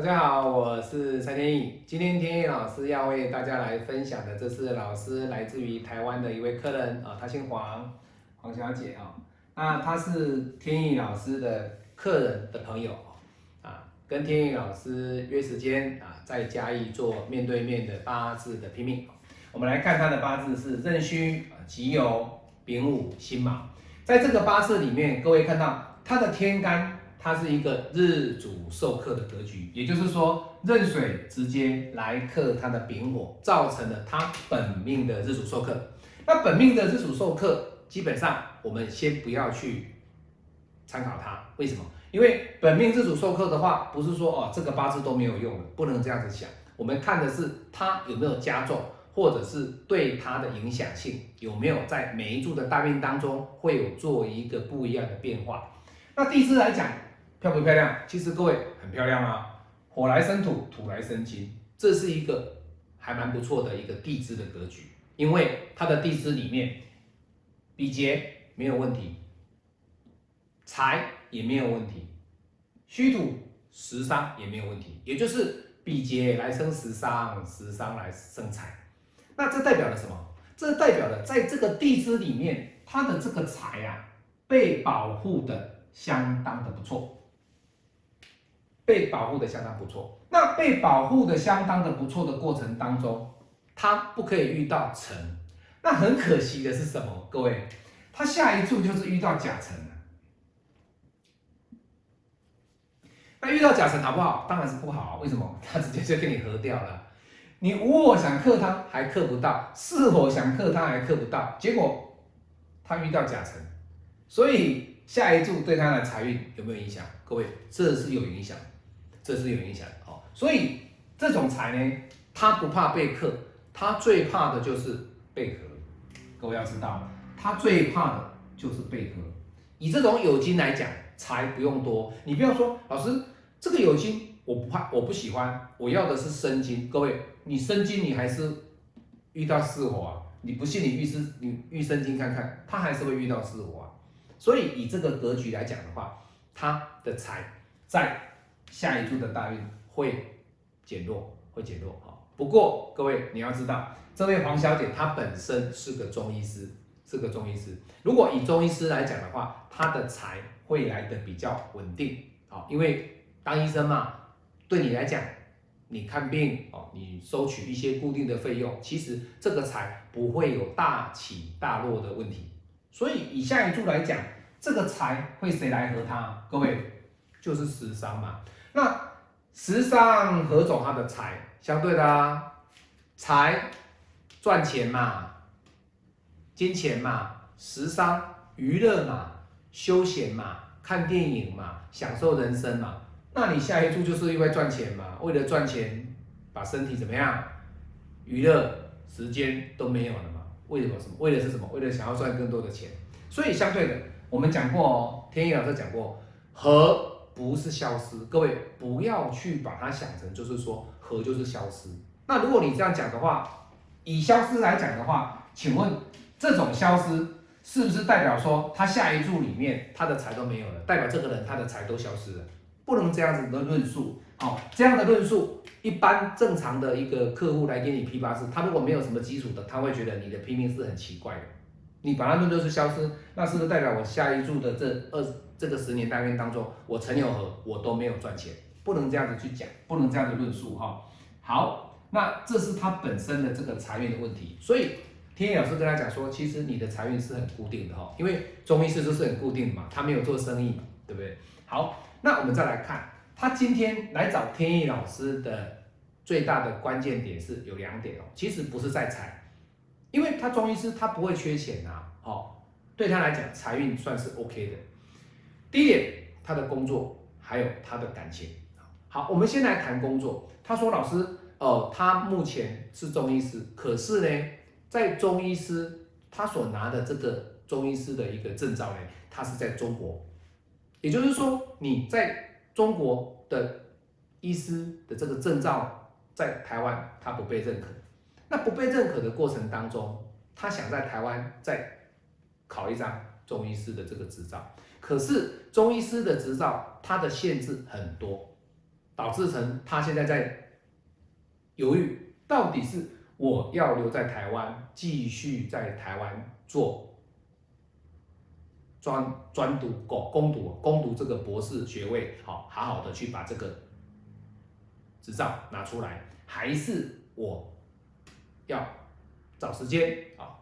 大家好，我是蔡天意。今天天意老师要为大家来分享的，这是老师来自于台湾的一位客人啊，她姓黄，黄小姐啊。那她是天意老师的客人的朋友啊，跟天意老师约时间啊，在嘉义做面对面的八字的拼命。我们来看她的八字是壬戌、己酉、丙午、辛卯。在这个八字里面，各位看到她的天干。它是一个日主受克的格局，也就是说壬水直接来克它的丙火，造成了它本命的日主受克。那本命的日主受克，基本上我们先不要去参考它，为什么？因为本命日主受克的话，不是说哦这个八字都没有用的，不能这样子想。我们看的是它有没有加重，或者是对它的影响性有没有在每一柱的大运当中会有做一个不一样的变化。那地支来讲。漂不漂亮？其实各位很漂亮啊，火来生土，土来生金，这是一个还蛮不错的一个地支的格局。因为它的地支里面，比劫没有问题，财也没有问题，虚土食伤也没有问题，也就是比劫来生食伤，食伤来生财。那这代表了什么？这代表了在这个地支里面，它的这个财啊，被保护的相当的不错。被保护的相当不错，那被保护的相当的不错的过程当中，他不可以遇到辰，那很可惜的是什么？各位，他下一柱就是遇到甲辰。那遇到甲辰好不好？当然是不好，为什么？他直接就跟你合掉了。你无火想克他，还克不到；巳火想克他，还克不到。结果他遇到甲辰，所以下一柱对他的财运有没有影响？各位，这是有影响。这是有影响的哦，所以这种财呢，他不怕被克，他最怕的就是被克。各位要知道，他最怕的就是被克。以这种酉金来讲，财不用多，你不要说老师这个酉金我不怕，我不喜欢，我要的是生金。各位，你生金你还是遇到巳火啊？你不信你遇生你遇生金看看，他还是会遇到巳火啊。所以以这个格局来讲的话，他的财在。下一柱的大运会减弱，会减弱哈。不过各位你要知道，这位黄小姐她本身是个中医师，是个中医师。如果以中医师来讲的话，她的财会来的比较稳定啊，因为当医生嘛，对你来讲，你看病哦，你收取一些固定的费用，其实这个财不会有大起大落的问题。所以以下一柱来讲，这个财会谁来和他？各位就是食伤嘛。那时尚何种？它的财相对的啊，财赚钱嘛，金钱嘛，时尚娱乐嘛，休闲嘛，看电影嘛，享受人生嘛。那你下一注就是因为赚钱嘛，为了赚钱把身体怎么样？娱乐时间都没有了嘛？为什么？什么？为了是什么？为了想要赚更多的钱。所以相对的，我们讲过哦，天意老师讲过和。不是消失，各位不要去把它想成就是说和就是消失。那如果你这样讲的话，以消失来讲的话，请问这种消失是不是代表说他下一注里面他的财都没有了，代表这个人他的财都消失了？不能这样子的论述。哦，这样的论述，一般正常的一个客户来给你批八字，他如果没有什么基础的，他会觉得你的批命是很奇怪的。你把它论就是消失，那是不是代表我下一注的这二这个十年大运当中，我陈友和我都没有赚钱？不能这样子去讲，不能这样子论述哈。好，那这是他本身的这个财运的问题。所以天野老师跟他讲说，其实你的财运是很固定的哈，因为中医师都是很固定的嘛，他没有做生意嘛，对不对？好，那我们再来看，他今天来找天意老师的最大的关键点是有两点哦，其实不是在财。因为他中医师，他不会缺钱呐，好，对他来讲财运算是 OK 的。第一点，他的工作还有他的感情。好，我们先来谈工作。他说：“老师，哦，他目前是中医师，可是呢，在中医师他所拿的这个中医师的一个证照呢，他是在中国，也就是说，你在中国的医师的这个证照在台湾他不被认可。”那不被认可的过程当中，他想在台湾再考一张中医师的这个执照，可是中医师的执照它的限制很多，导致成他现在在犹豫，到底是我要留在台湾，继续在台湾做专专读、攻攻读、攻读这个博士学位，好，好好的去把这个执照拿出来，还是我要找时间啊，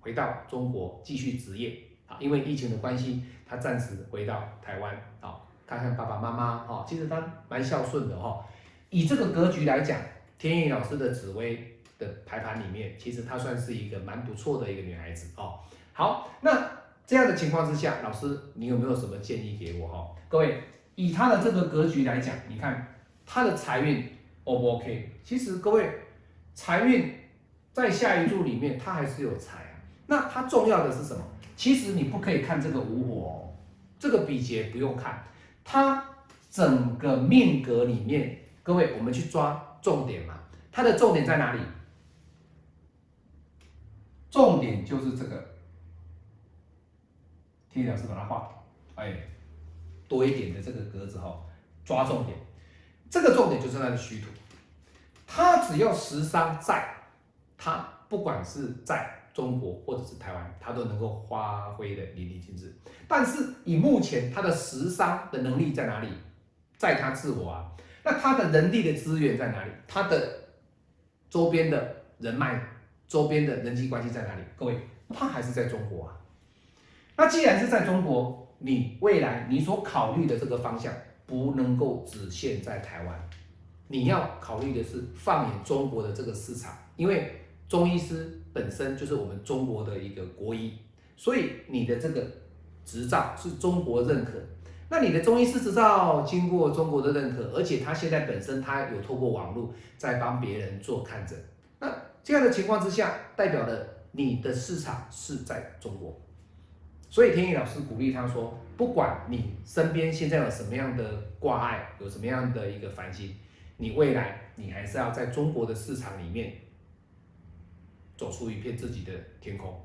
回到中国继续职业啊？因为疫情的关系，他暂时回到台湾啊。看看爸爸妈妈哈，其实他蛮孝顺的哈。以这个格局来讲，天意老师的紫薇的排盘里面，其实她算是一个蛮不错的一个女孩子哦。好，那这样的情况之下，老师你有没有什么建议给我哈？各位，以她的这个格局来讲，你看她的财运 O 不 OK？其实各位财运在下一柱里面，她还是有财啊。那它重要的是什么？其实你不可以看这个五火哦，这个比劫不用看。它整个命格里面，各位，我们去抓重点嘛。它的重点在哪里？重点就是这个。天老师把它画，哎，多一点的这个格子哈，抓重点。这个重点就是它的虚土。它只要食伤在，他不管是在。中国或者是台湾，他都能够发挥的淋漓尽致。但是以目前他的时商的能力在哪里？在他自我啊。那他的人力的资源在哪里？他的周边的人脉、周边的人际关系在哪里？各位，他还是在中国啊。那既然是在中国，你未来你所考虑的这个方向不能够只限在台湾，你要考虑的是放眼中国的这个市场，因为。中医师本身就是我们中国的一个国医，所以你的这个执照是中国认可。那你的中医师执照经过中国的认可，而且他现在本身他有透过网络在帮别人做看诊。那这样的情况之下，代表了你的市场是在中国。所以天意老师鼓励他说，不管你身边现在有什么样的挂碍，有什么样的一个烦心，你未来你还是要在中国的市场里面。走出一片自己的天空，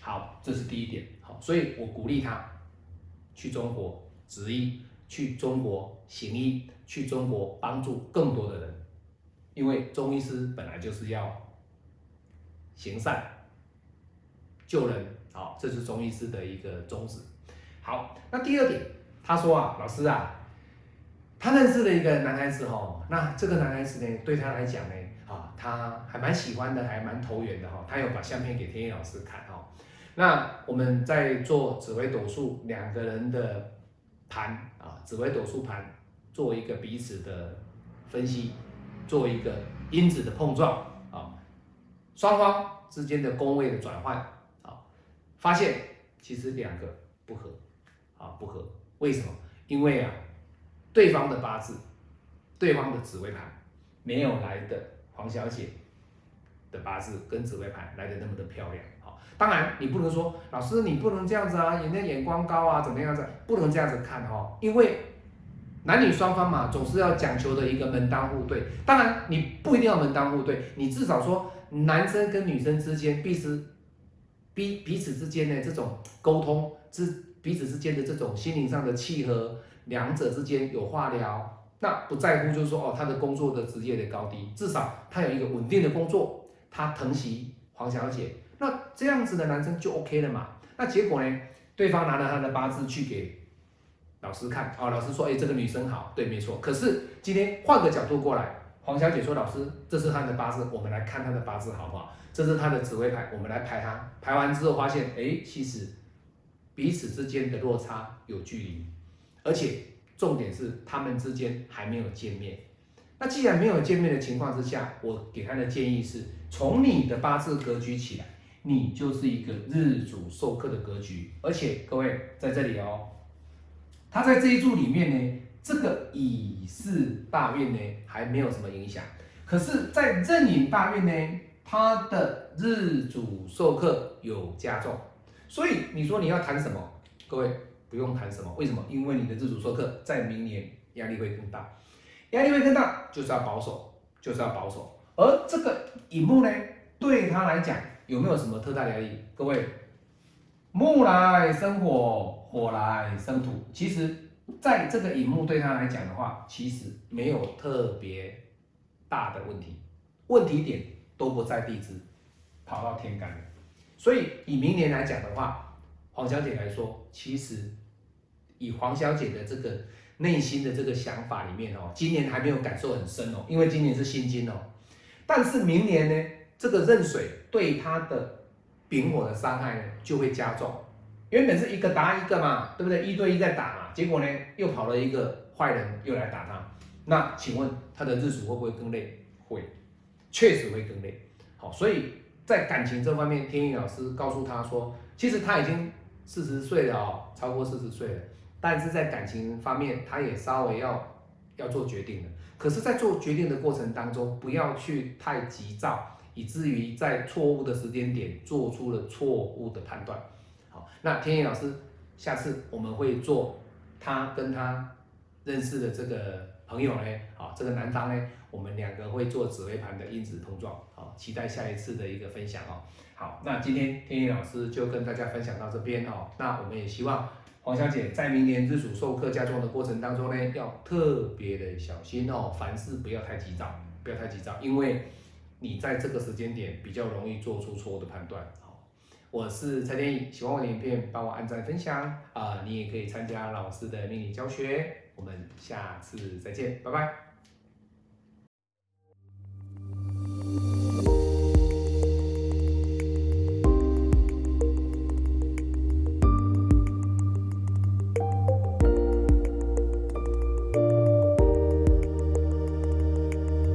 好，这是第一点，好，所以我鼓励他去中国执医，去中国行医，去中国帮助更多的人，因为中医师本来就是要行善救人，好，这是中医师的一个宗旨。好，那第二点，他说啊，老师啊，他认识了一个男孩子哈，那这个男孩子呢，对他来讲呢。啊，他还蛮喜欢的，还蛮投缘的哈。他有把相片给天意老师看哈。那我们在做紫微斗数两个人的盘啊，紫微斗数盘做一个彼此的分析，做一个因子的碰撞啊，双方之间的宫位的转换啊，发现其实两个不合啊，不合。为什么？因为啊，对方的八字，对方的紫微盘没有来的。黄小姐的八字跟紫微盘来的那么的漂亮，好，当然你不能说老师你不能这样子啊，人家眼光高啊，怎么样子，不能这样子看哈，因为男女双方嘛，总是要讲求的一个门当户对。当然你不一定要门当户对，你至少说男生跟女生之间必须彼彼此之间的这种沟通，之彼此之间的这种心灵上的契合，两者之间有话聊。那不在乎，就是说哦，他的工作的职业的高低，至少他有一个稳定的工作，他疼惜黄小姐，那这样子的男生就 OK 了嘛？那结果呢？对方拿了他的八字去给老师看，哦，老师说，哎，这个女生好，对，没错。可是今天换个角度过来，黄小姐说，老师，这是她的八字，我们来看她的八字好不好？这是她的紫微牌，我们来排她，排完之后发现，哎，其实彼此之间的落差有距离，而且。重点是他们之间还没有见面。那既然没有见面的情况之下，我给他的建议是：从你的八字格局起来，你就是一个日主受克的格局。而且各位在这里哦，他在这一柱里面呢，这个乙巳大运呢还没有什么影响。可是，在壬寅大运呢，他的日主受克有加重。所以你说你要谈什么，各位？不用谈什么，为什么？因为你的自主授课在明年压力会更大，压力会更大，就是要保守，就是要保守。而这个乙木呢，对他来讲有没有什么特大压力？各位，木来生火，火来生土，其实在这个荧幕对他来讲的话，其实没有特别大的问题，问题点都不在地支，跑到天干了。所以以明年来讲的话，黄小姐来说，其实以黄小姐的这个内心的这个想法里面哦，今年还没有感受很深哦，因为今年是辛金哦。但是明年呢，这个壬水对她的丙火的伤害呢就会加重。原本是一个打一个嘛，对不对？一对一在打嘛，结果呢又跑了一个坏人又来打他。那请问他的日主会不会更累？会，确实会更累。好，所以在感情这方面，天意老师告诉他说，其实他已经四十岁了哦，超过四十岁了，但是在感情方面，他也稍微要要做决定了。可是，在做决定的过程当中，不要去太急躁，以至于在错误的时间点做出了错误的判断。好那天野老师，下次我们会做他跟他认识的这个朋友呢，好，这个男方呢，我们两个会做紫微盘的因子碰撞，好，期待下一次的一个分享哦。好，那今天天野老师就跟大家分享到这边哦。那我们也希望黄小姐在明年日主授课加重的过程当中呢，要特别的小心哦，凡事不要太急躁，不要太急躁，因为你在这个时间点比较容易做出错误的判断。我是蔡天意，喜欢我的影片，帮我按赞分享啊！你也可以参加老师的命理教学，我们下次再见拜拜。